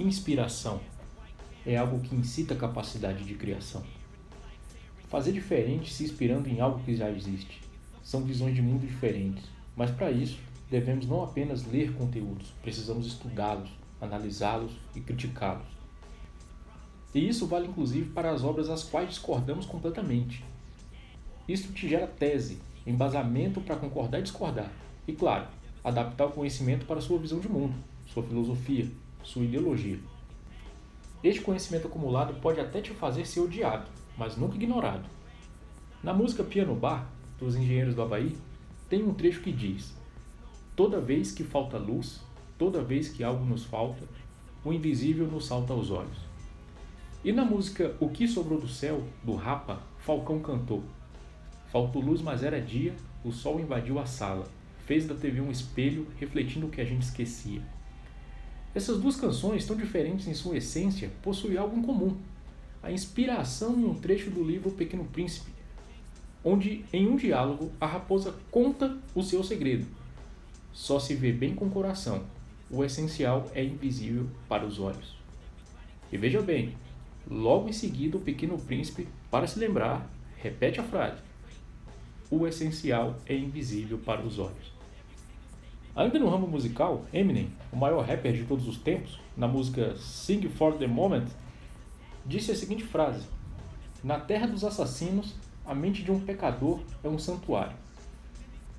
Inspiração é algo que incita a capacidade de criação. Fazer diferente se inspirando em algo que já existe. São visões de mundo diferentes, mas para isso devemos não apenas ler conteúdos, precisamos estudá-los, analisá-los e criticá-los. E isso vale inclusive para as obras às quais discordamos completamente. Isto te gera tese, embasamento para concordar e discordar. E claro, adaptar o conhecimento para sua visão de mundo, sua filosofia, sua ideologia. Este conhecimento acumulado pode até te fazer ser odiado, mas nunca ignorado. Na música Piano Bar, dos Engenheiros do Havaí, tem um trecho que diz: Toda vez que falta luz, toda vez que algo nos falta, o invisível nos salta aos olhos. E na música O que sobrou do céu, do Rapa, Falcão cantou: Faltou luz, mas era dia, o sol invadiu a sala, fez da TV um espelho refletindo o que a gente esquecia. Essas duas canções, tão diferentes em sua essência, possuem algo em comum: a inspiração em um trecho do livro O Pequeno Príncipe, onde, em um diálogo, a raposa conta o seu segredo. Só se vê bem com o coração, o essencial é invisível para os olhos. E veja bem, logo em seguida, o Pequeno Príncipe, para se lembrar, repete a frase: O essencial é invisível para os olhos. Ainda no ramo musical, Eminem, o maior rapper de todos os tempos, na música Sing for the Moment, disse a seguinte frase: Na terra dos assassinos, a mente de um pecador é um santuário.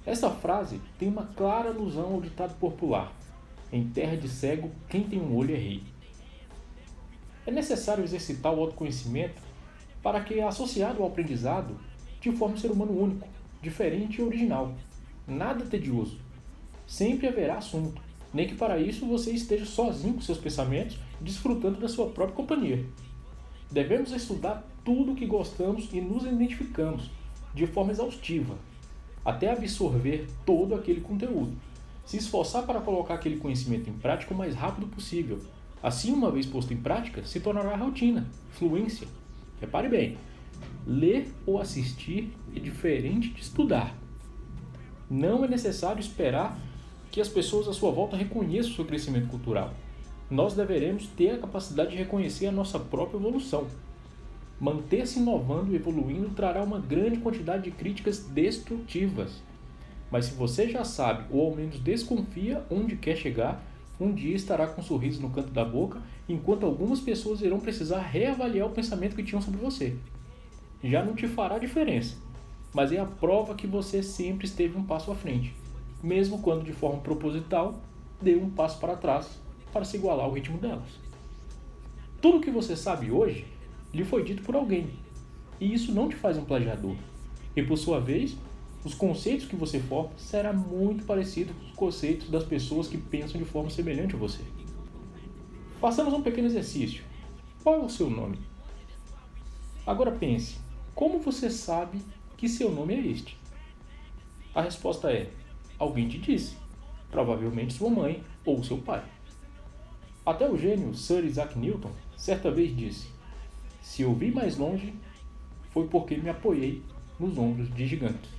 Essa frase tem uma clara alusão ao ditado popular: Em terra de cego, quem tem um olho é rei. É necessário exercitar o autoconhecimento para que, associado ao aprendizado, te forme um ser humano único, diferente e original. Nada tedioso sempre haverá assunto, nem que para isso você esteja sozinho com seus pensamentos, desfrutando da sua própria companhia. Devemos estudar tudo o que gostamos e nos identificamos, de forma exaustiva, até absorver todo aquele conteúdo. Se esforçar para colocar aquele conhecimento em prática o mais rápido possível. Assim, uma vez posto em prática, se tornará rotina, fluência. Repare bem, ler ou assistir é diferente de estudar. Não é necessário esperar que as pessoas à sua volta reconheçam o seu crescimento cultural. Nós deveremos ter a capacidade de reconhecer a nossa própria evolução. Manter-se inovando e evoluindo trará uma grande quantidade de críticas destrutivas. Mas se você já sabe, ou ao menos desconfia onde quer chegar, um dia estará com um sorriso no canto da boca, enquanto algumas pessoas irão precisar reavaliar o pensamento que tinham sobre você. Já não te fará diferença, mas é a prova que você sempre esteve um passo à frente mesmo quando de forma proposital deu um passo para trás para se igualar ao ritmo delas. Tudo o que você sabe hoje lhe foi dito por alguém, e isso não te faz um plagiador. E por sua vez, os conceitos que você forma será muito parecido com os conceitos das pessoas que pensam de forma semelhante a você. Façamos um pequeno exercício. Qual é o seu nome? Agora pense, como você sabe que seu nome é este? A resposta é Alguém te disse, provavelmente sua mãe ou seu pai. Até o gênio Sir Isaac Newton certa vez disse: Se eu vi mais longe, foi porque me apoiei nos ombros de gigantes.